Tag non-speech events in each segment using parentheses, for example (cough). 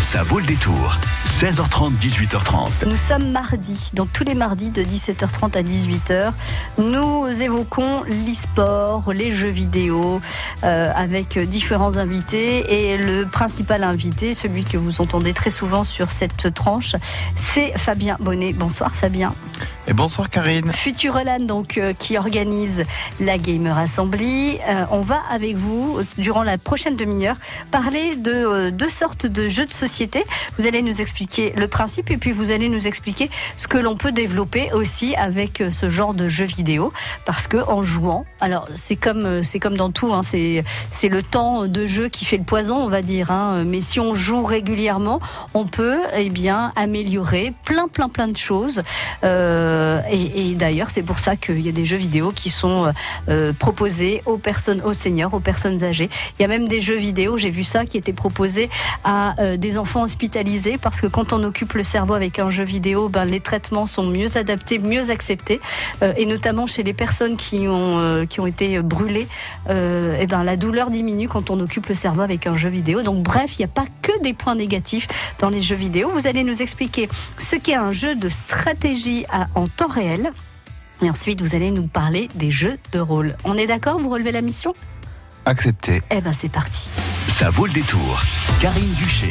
Ça vaut le détour. 16h30, 18h30. Nous sommes mardi, donc tous les mardis de 17h30 à 18h, nous évoquons l'e-sport, les jeux vidéo, euh, avec différents invités. Et le principal invité, celui que vous entendez très souvent sur cette tranche, c'est Fabien Bonnet. Bonsoir Fabien. Et bonsour Karine. Futurelan, donc, euh, qui organise la Gamer Assembly. Euh, on va avec vous, durant la prochaine demi-heure, parler de euh, deux sortes de jeux de société. Vous allez nous expliquer le principe et puis vous allez nous expliquer ce que l'on peut développer aussi avec ce genre de jeux vidéo. Parce que en jouant, alors c'est comme, c'est comme dans tout, hein, c'est, c'est le temps de jeu qui fait le poison, on va dire. Hein. mais si on joue régulièrement, on peut eh bien, améliorer plein, plein, plein de choses. Et, d'ailleurs, c'est pour ça qu'il y a des jeux vidéo qui sont euh, proposés aux personnes, aux seniors, aux personnes âgées. Il y a même des jeux vidéo, j'ai vu ça, qui étaient proposés à euh, des enfants hospitalisés parce que quand on occupe le cerveau avec un jeu vidéo, ben, les traitements sont mieux adaptés, mieux acceptés. et notamment chez les personnes qui ont, qui ont été brûlées, et ben, la douleur diminue quand on occupe le cerveau avec un jeu vidéo. Donc bref, il n'y a pas que des points négatifs dans les jeux vidéo. Vous allez nous expliquer ce qu'est un jeu de stratégie à, en temps réel. Et ensuite, vous allez nous parler des jeux de rôle. On est d'accord Vous relevez la mission? Accepté. Eh ben, c'est parti. Ça vaut le détour. Karine Duché.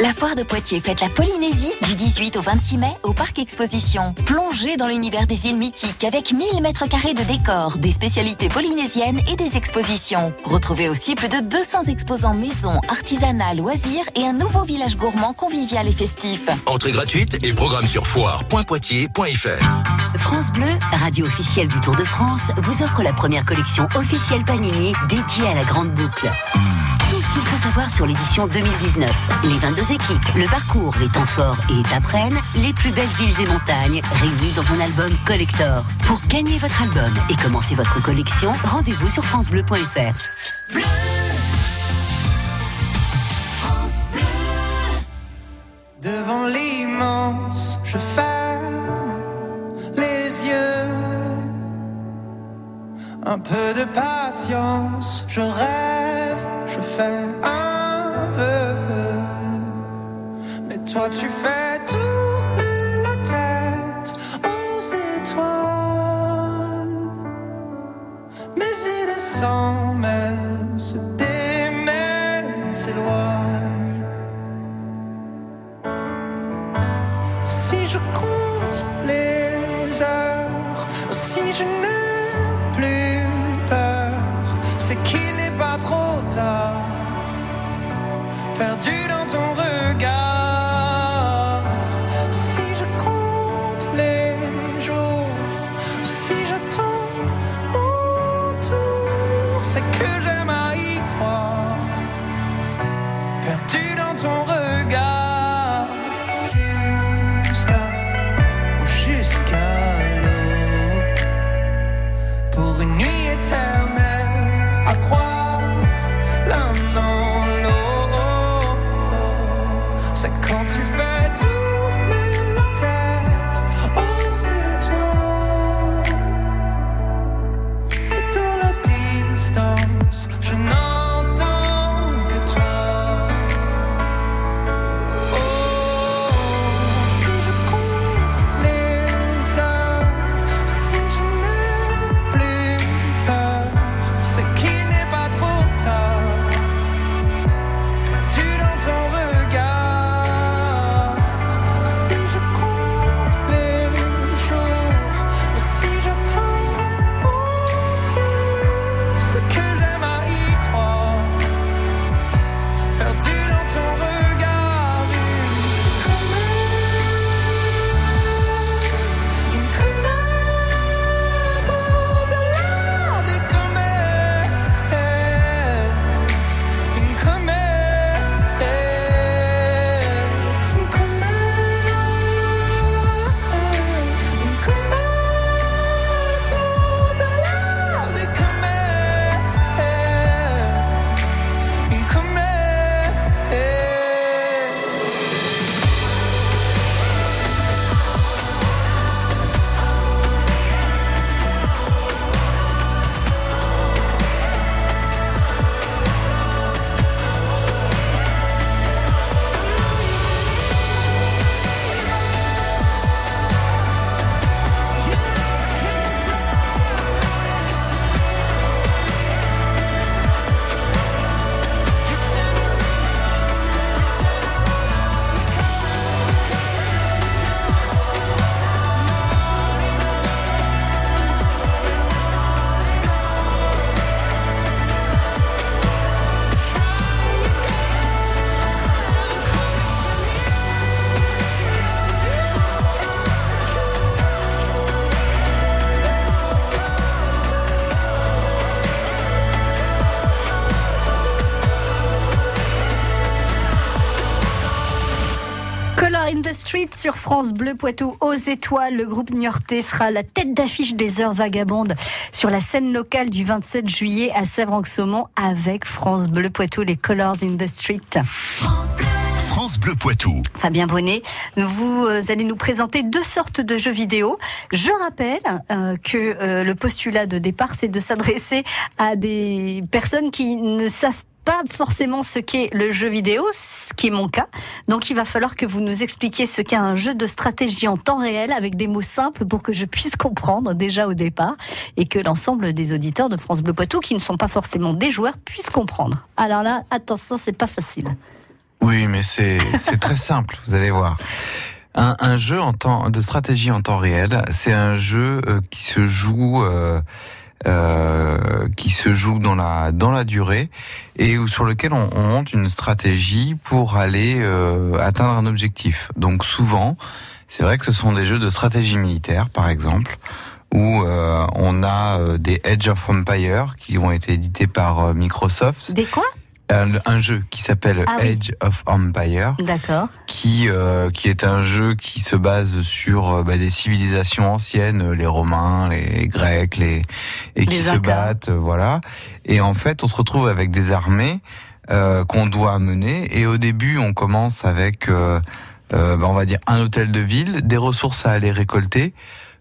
La foire de Poitiers fête la Polynésie du 18 au 26 mai au Parc Exposition. Plongez dans l'univers des îles mythiques avec 1000 mètres carrés de décors, des spécialités polynésiennes et des expositions. Retrouvez aussi plus de 200 exposants maison, artisanat, loisirs et un nouveau village gourmand convivial et festif. Entrée gratuite et programme sur foire.poitiers.fr. France Bleu, radio officielle du Tour de France, vous offre la première collection officielle Panini dédiée à la grande boucle. Ce qu'il faut savoir sur l'édition 2019. Les 22 équipes, le parcours, les temps forts et étapes les plus belles villes et montagnes réunies dans un album collector. Pour gagner votre album et commencer votre collection, rendez-vous sur francebleu.fr. Devant l'immense, je ferme les yeux. Un peu de patience, je rêve, un vœu. Mais toi, tu fais tourner la tête aux étoiles. Mes idées s'en mêlent, se démènent, s'éloignent. Si je compte les heures, si je n'ai plus peur, c'est qu'il n'est pas trop tard. Perdu dans ton regard. Sur France Bleu Poitou aux étoiles. Le groupe Niortais sera la tête d'affiche des heures vagabondes sur la scène locale du 27 juillet à Sèvres-en-Saumon avec France Bleu Poitou, les Colors in the Street. France Bleu Poitou. Fabien Bonnet, vous euh, allez nous présenter deux sortes de jeux vidéo. Je rappelle euh, que euh, le postulat de départ, c'est de s'adresser à des personnes qui ne savent pas forcément ce qu'est le jeu vidéo, ce qui est mon cas. Donc il va falloir que vous nous expliquiez ce qu'est un jeu de stratégie en temps réel avec des mots simples pour que je puisse comprendre déjà au départ et que l'ensemble des auditeurs de France Bleu Poitou qui ne sont pas forcément des joueurs puissent comprendre. Alors là, attention, c'est pas facile. Oui, mais c'est très simple, vous allez voir. Un, jeu de stratégie en temps réel, c'est un jeu euh, qui se joue euh, euh, qui se joue dans la dans la durée et où, sur lequel on, on monte une stratégie pour aller euh, atteindre un objectif. Donc souvent, c'est vrai que ce sont des jeux de stratégie militaire, par exemple, où euh, on a euh, des Edge of Empire qui ont été édités par euh, Microsoft. Des quoi? Un, un jeu qui s'appelle Ah oui. Edge of Empire D'accord. qui euh, qui est un jeu qui se base sur euh, bah, des civilisations anciennes, les Romains, les Grecs, les et qui Les se Incas. battent, euh, voilà. Et en fait, on se retrouve avec des armées euh, qu'on doit mener. Et au début, on commence avec, euh, euh, bah, on va dire, un hôtel de ville, des ressources à aller récolter,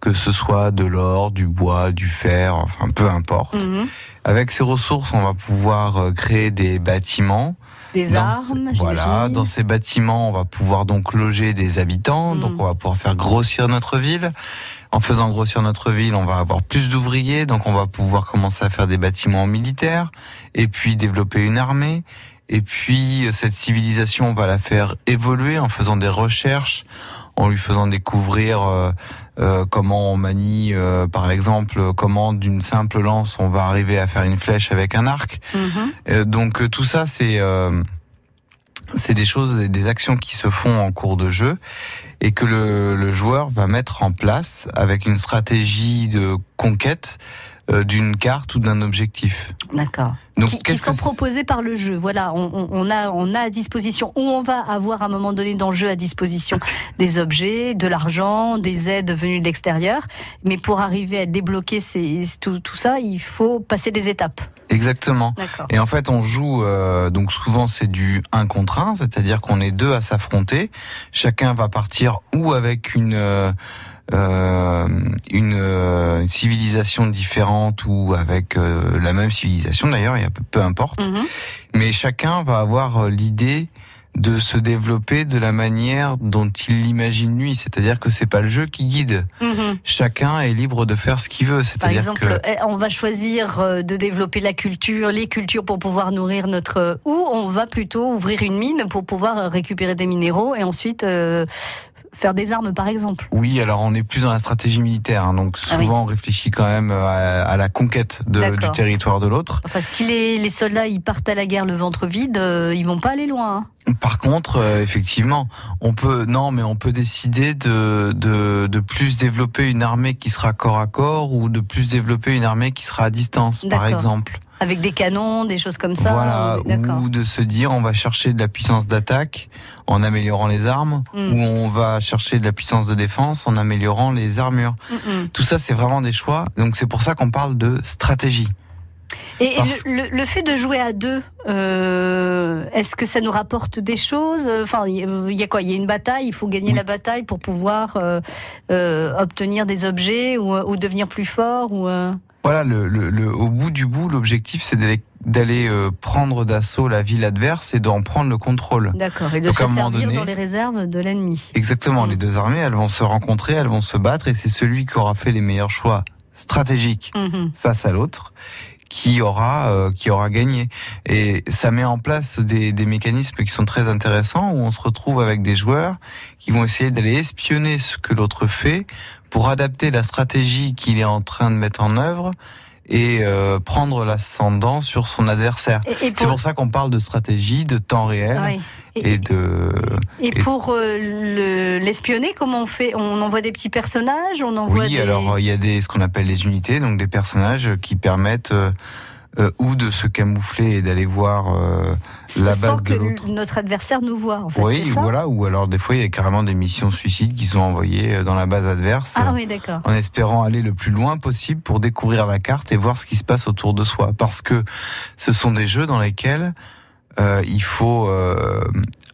que ce soit de l'or, du bois, du fer, enfin peu importe. Mhm. Avec ces ressources, on va pouvoir euh, créer des bâtiments. Des Dans armes, voilà, dans ces bâtiments, on va pouvoir donc loger des habitants, Mm. donc on va pouvoir faire grossir notre ville. En faisant grossir notre ville, on va avoir plus d'ouvriers, donc on va pouvoir commencer à faire des bâtiments militaires, et puis développer une armée. Et puis cette civilisation, on va la faire évoluer en faisant des recherches, en lui faisant découvrir euh, euh, comment on manie, euh, par exemple, comment d'une simple lance on va arriver à faire une flèche avec un arc. Mhm. Euh, donc tout ça, c'est euh, c'est des choses et des actions qui se font en cours de jeu et que le, le joueur va mettre en place avec une stratégie de conquête d'une carte ou d'un objectif. D'accord. Donc qui, qui sont proposés par le jeu. Voilà, on, a, on a à disposition, ou on va avoir à un moment donné dans le jeu à disposition des objets, de l'argent, des aides venues de l'extérieur. Mais pour arriver à débloquer ces, tout, tout ça, il faut passer des étapes. Exactement. D'accord. Et en fait, on joue euh, donc souvent c'est du 1 contre 1, c'est-à-dire qu'on est deux à s'affronter. Chacun va partir ou avec une euh, euh, une, euh, une civilisation différente ou avec euh, la même civilisation d'ailleurs, peu, importe. Mhm. Mais chacun va avoir euh, l'idée de se développer de la manière dont il l'imagine lui, c'est-à-dire que c'est pas le jeu qui guide. Mhm. Chacun est libre de faire ce qu'il veut, Par exemple, que eh, on va choisir euh, de développer la culture, les cultures pour pouvoir nourrir notre... Ou on va plutôt ouvrir une mine pour pouvoir récupérer des minéraux et ensuite euh, faire des armes, par exemple. Oui, alors on est plus dans la stratégie militaire, hein, donc Ah oui. souvent on réfléchit quand même à, à la conquête de- du territoire de l'autre. Enfin, si les, les soldats ils partent à la guerre le ventre vide, euh, ils vont pas aller loin. hein. Par contre, euh, effectivement, on peut non, mais on peut décider de, de de plus développer une armée qui sera corps à corps ou de plus développer une armée qui sera à distance, par exemple. Avec des canons, des choses comme ça. voilà, ou de se dire on va chercher de la puissance d'attaque en améliorant les armes, Mm. ou on va chercher de la puissance de défense en améliorant les armures. Mm, mm. Tout ça, c'est vraiment des choix. Donc c'est pour ça qu'on parle de stratégie. Et, Parce- le, fait de jouer à deux, euh, est-ce que ça nous rapporte des choses? Enfin, il y- a quoi? Il y a une bataille, il faut gagner Oui. la bataille pour pouvoir euh, euh, obtenir des objets ou, ou devenir plus fort ou euh, Voilà, le, le, le- au bout du bout, l'objectif, c'est d'aller d'aller euh, prendre d'assaut la ville adverse et d'en prendre le contrôle. D'accord. Et de Donc, se servir donné- dans les réserves de l'ennemi. Exactement, Mm. les deux armées, elles vont se rencontrer, elles vont se battre, et c'est celui qui aura fait les meilleurs choix stratégiques Mhm. face à l'autre qui aura euh, qui aura gagné. Et ça met en place des, des mécanismes qui sont très intéressants où on se retrouve avec des joueurs qui vont essayer d'aller espionner ce que l'autre fait pour adapter la stratégie qu'il est en train de mettre en œuvre et euh, prendre l'ascendant sur son adversaire. C'est pour, ça qu'on parle de stratégie, de temps réel. Et, et de et et- pour euh, le- l'espionner, comment on fait? On envoie des petits personnages? On envoie Oui, des... alors euh, il y a des ce qu'on appelle les unités, donc des personnages qui permettent euh, euh, ou de se camoufler et d'aller voir euh, la base de l'autre. notre adversaire nous voit, en fait. Oui, ça voilà, ou alors des fois il y a carrément des missions suicides qui sont envoyées euh, dans la base adverse. Ah oui, d'accord. en espérant aller le plus loin possible pour découvrir la carte et voir ce qui se passe autour de soi. Parce que ce sont des jeux dans lesquels euh, il faut euh,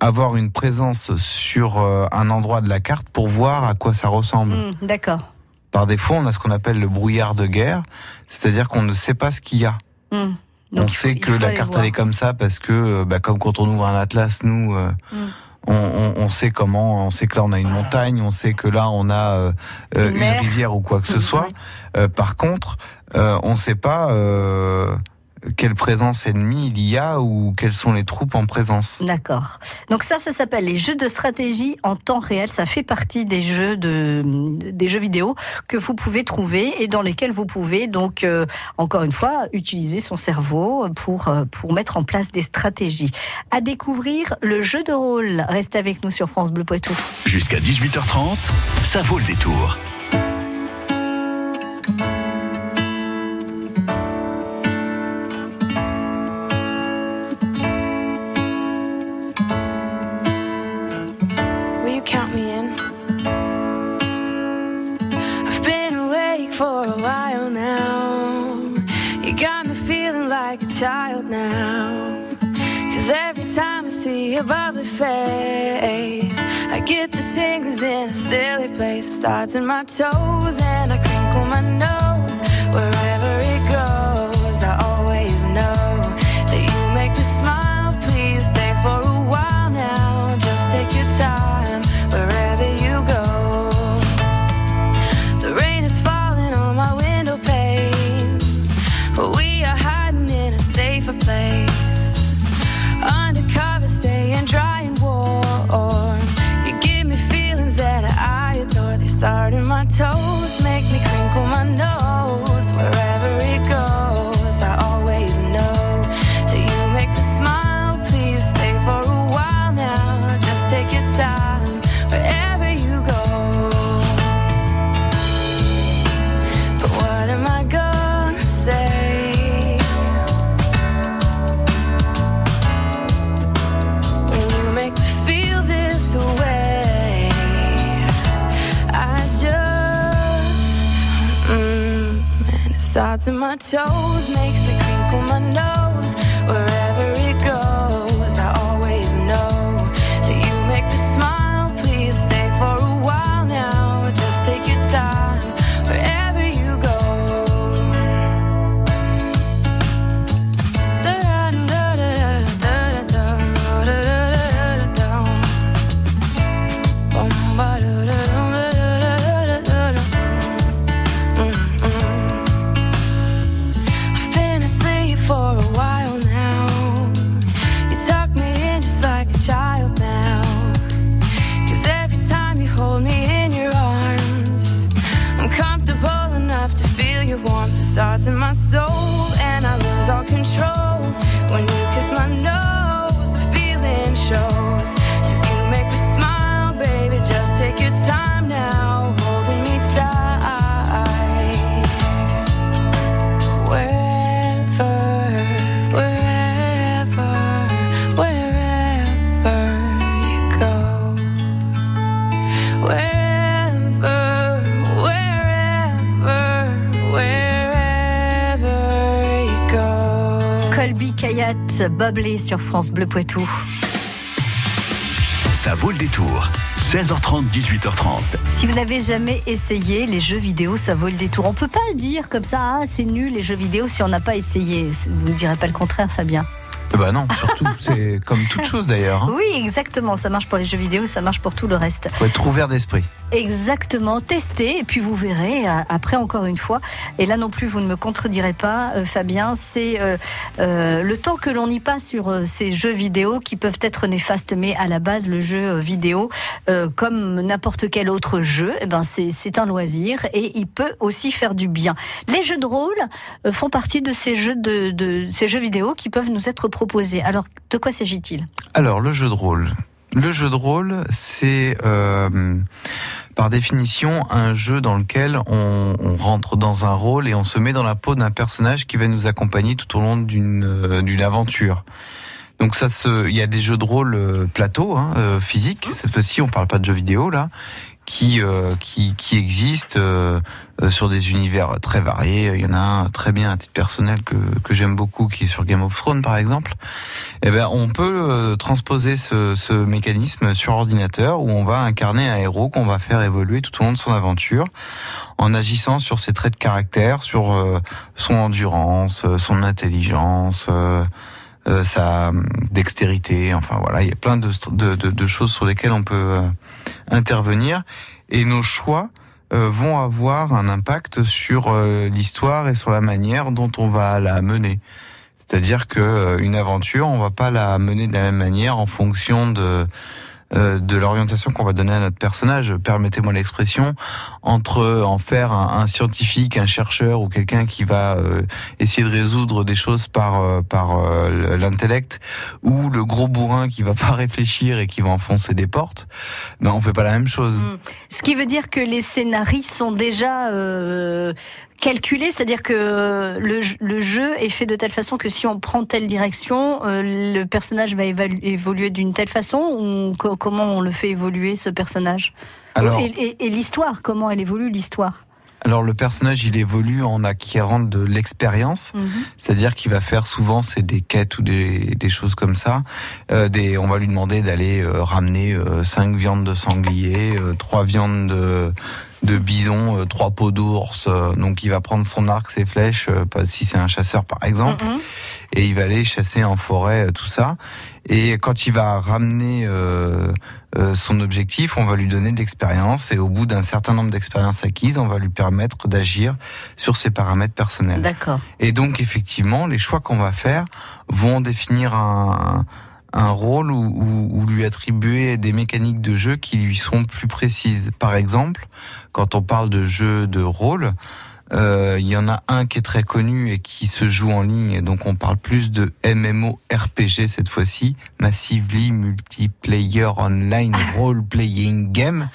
avoir une présence sur euh, un endroit de la carte pour voir à quoi ça ressemble. Hmm, d'accord. Par défaut, on a ce qu'on appelle le brouillard de guerre, c'est-à-dire qu'on ne sait pas ce qu'il y a. Hmm. on Donc, sait que la carte voir. elle est comme ça parce que, euh, bah, comme quand on ouvre un atlas, nous, euh, Mm. on, on- on sait comment, on sait que là on a une montagne, on sait que là on a euh, Une rivière ou quoi que ce Mm, soit. Euh, par contre, on ne sait pas euh, quelle présence ennemie il y a ou quelles sont les troupes en présence. D'accord. Donc ça, ça s'appelle les jeux de stratégie en temps réel. Ça fait partie des jeux de des jeux vidéo que vous pouvez trouver et dans lesquels vous pouvez donc euh, encore une fois utiliser son cerveau pour euh, pour mettre en place des stratégies. À découvrir le jeu de rôle. Restez avec nous sur France Bleu Poitou. Jusqu'à 18h30, ça vaut le détour. Your bubbly face, I get the tingles in a silly place. It starts in my toes and I crinkle my nose. Wherever it goes, I always know starts in my toes, makes me crinkle my nose. Wherever Kayat, Boblé sur France Bleu Poitou. Ça vaut le détour. 16h30, 18h30. Si vous n'avez jamais essayé les jeux vidéo, ça vaut le détour. On peut pas dire comme ça, ah, c'est nul les jeux vidéo si on n'a pas essayé. Vous ne direz pas le contraire, Fabien. Eh Bah non, surtout, (laughs) c'est comme toute chose d'ailleurs. hein. Oui, exactement. Ça marche pour les jeux vidéo, ça marche pour tout le reste. Faut être ouvert d'esprit. Exactement. Testez et puis vous verrez. euh, Après, encore une fois, et là non plus, vous ne me contredirez pas, euh, Fabien, c'est euh, le temps que l'on y passe sur ces jeux vidéo qui peuvent être néfastes, mais à la base, le jeu vidéo, comme n'importe quel autre jeu, eh ben c'est un loisir et il peut aussi faire du bien. Les jeux de rôle font partie de ces jeux de ces jeux vidéo qui peuvent nous être proposés. Alors, de quoi s'agit-il? Alors, le jeu de rôle. Le jeu de rôle, c'est euh, par définition un jeu dans lequel on, on rentre dans un rôle et on se met dans la peau d'un personnage qui va nous accompagner tout au long d'une euh, d'une aventure. Donc ça se, il y a des jeux de rôle euh, plateau, hein, euh, physiques. Cette fois-ci, on parle pas de jeux vidéo là, qui euh, qui qui existent euh, euh, sur des univers très variés. Il y en a un très bien à titre personnel que que j'aime beaucoup, qui est sur Game of Thrones par exemple. Eh ben, on peut euh, transposer ce, ce mécanisme sur ordinateur où on va incarner un héros qu'on va faire évoluer tout au long de son aventure en agissant sur ses traits de caractère, sur euh, son endurance, son intelligence. Euh, sa dextérité, enfin voilà, il y a plein de, de- de choses sur lesquelles on peut euh, intervenir et nos choix euh, vont avoir un impact sur euh, l'histoire et sur la manière dont on va la mener. C'est-à-dire que euh, une aventure, on va pas la mener de la même manière en fonction de euh, de l'orientation qu'on va donner à notre personnage. Permettez-moi l'expression entre en faire un, scientifique, un chercheur ou quelqu'un qui va euh, essayer de résoudre des choses par euh, par euh, l'intellect ou le gros bourrin qui va (laughs) pas réfléchir et qui va enfoncer des portes. Ben on fait pas la même chose. Mm. Ce qui veut dire que les scénarios sont déjà euh, calculés, c'est-à-dire que le, j- le jeu est fait de telle façon que si on prend telle direction, euh, le personnage va évoluer d'une telle façon ou co- comment on le fait évoluer ce personnage? Alors- et, et- et l'histoire, comment elle évolue l'histoire? Alors le personnage il évolue en acquérant de l'expérience. Mhm. C'est-à-dire qu'il va faire souvent c'est des quêtes ou des, des choses comme ça. Euh, des, on va lui demander d'aller euh, ramener euh, cinq viandes de sanglier, euh, trois viandes de, de bison, euh, trois peaux d'ours. euh, donc il va prendre son arc, ses flèches, euh, pas si c'est un chasseur par exemple, et il va aller chasser en forêt euh, tout ça. Et quand il va ramener euh, euh, son objectif, on va lui donner de l'expérience et au bout d'un certain nombre d'expériences acquises, on va lui permettre d'agir sur ses paramètres personnels. D'accord. Et donc effectivement, les choix qu'on va faire vont définir un, un rôle ou, ou- ou lui attribuer des mécaniques de jeu qui lui sont plus précises. Par exemple, quand on parle de jeu de rôle, euh, il y en a un qui est très connu et qui se joue en ligne, et donc on parle plus de MMORPG cette fois-ci, Massively Multiplayer Online (laughs) Role Playing Game,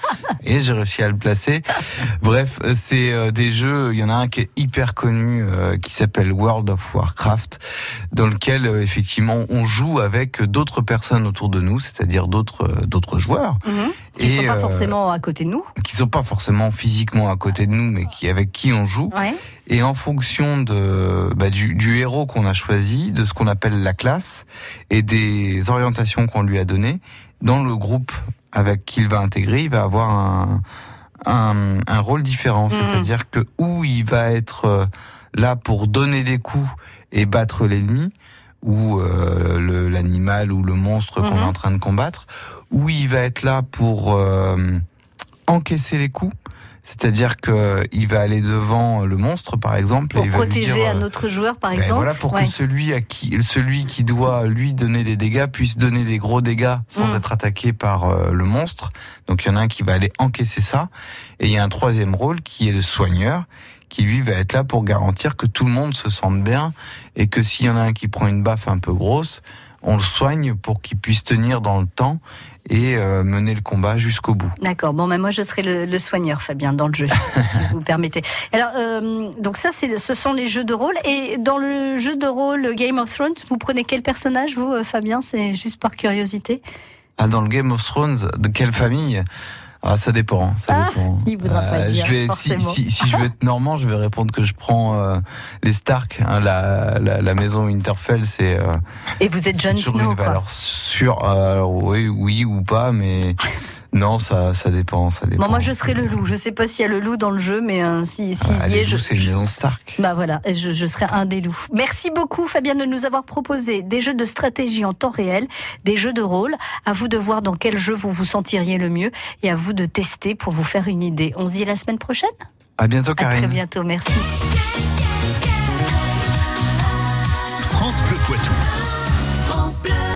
et j'ai réussi à le placer. Bref, c'est euh, des jeux, il y en a un qui est hyper connu, euh, qui s'appelle World of Warcraft, dans lequel effectivement on joue avec d'autres personnes autour de nous, c'est-à-dire d'autres d'autres joueurs, Mhm. Qui ne sont pas forcément à côté de nous. qui sont pas forcément physiquement à côté de nous, mais qui avec qui on joue. Ouais. Et en fonction de bah, du, du héros qu'on a choisi, de ce qu'on appelle la classe et des orientations qu'on lui a données, dans le groupe avec qui il va intégrer, il va avoir un un, un rôle différent. Mhm. C'est-à-dire que où il va être euh, là pour donner des coups et battre l'ennemi, ou euh, le- l'animal ou le monstre qu'on Mhm. est en train de combattre, où il va être là pour euh, encaisser les coups. C'est-à-dire que il va aller devant le monstre, par exemple, Pour et il va lui protéger dire, un euh, autre joueur, par ben exemple. voilà, pour Ouais. que celui à qui, celui qui doit lui donner des dégâts puisse donner des gros dégâts sans Mm. être attaqué par euh, le monstre. Donc il y en a un qui va aller encaisser ça, et il y a un troisième rôle qui est le soigneur, qui lui va être là pour garantir que tout le monde se sente bien et que s'il y en a un qui prend une baffe un peu grosse, on le soigne pour qu'il puisse tenir dans le temps et euh, mener le combat jusqu'au bout. D'accord. Bon, ben moi je serai le, le soigneur, Fabien, dans le jeu, (laughs) si, vous permettez. Alors, euh, donc ça, c'est, ce sont les jeux de rôle. Et dans le jeu de rôle Game of Thrones, vous prenez quel personnage, vous, euh, Fabien? C'est juste par curiosité. Ah, dans le Game of Thrones, de quelle famille? Ah, ça dépend, ça Ah, dépend. il voudra pas dire, je vais, si, si, si je veux être normand, je vais répondre que je prends euh, les Stark, hein, la, la, la maison Winterfell, c'est euh, Et vous êtes Jon Snow, une valeur sûre. Euh, alors, oui, oui ou pas, mais non, ça, ça dépend, ça dépend. Bon, moi je serai le loup. Je sais pas s'il y a le loup dans le jeu, mais euh, si, s'il Ah, y les est, je, c'est une maison Stark. Bah voilà, et je, je serai un des loups. Merci beaucoup Fabien de nous avoir proposé des jeux de stratégie en temps réel, des jeux de rôle. À vous de voir dans quel jeu vous vous sentiriez le mieux et à vous de tester pour vous faire une idée. On se dit à la semaine prochaine À bientôt, À Karine. très bientôt, merci. France Bleu Poitou.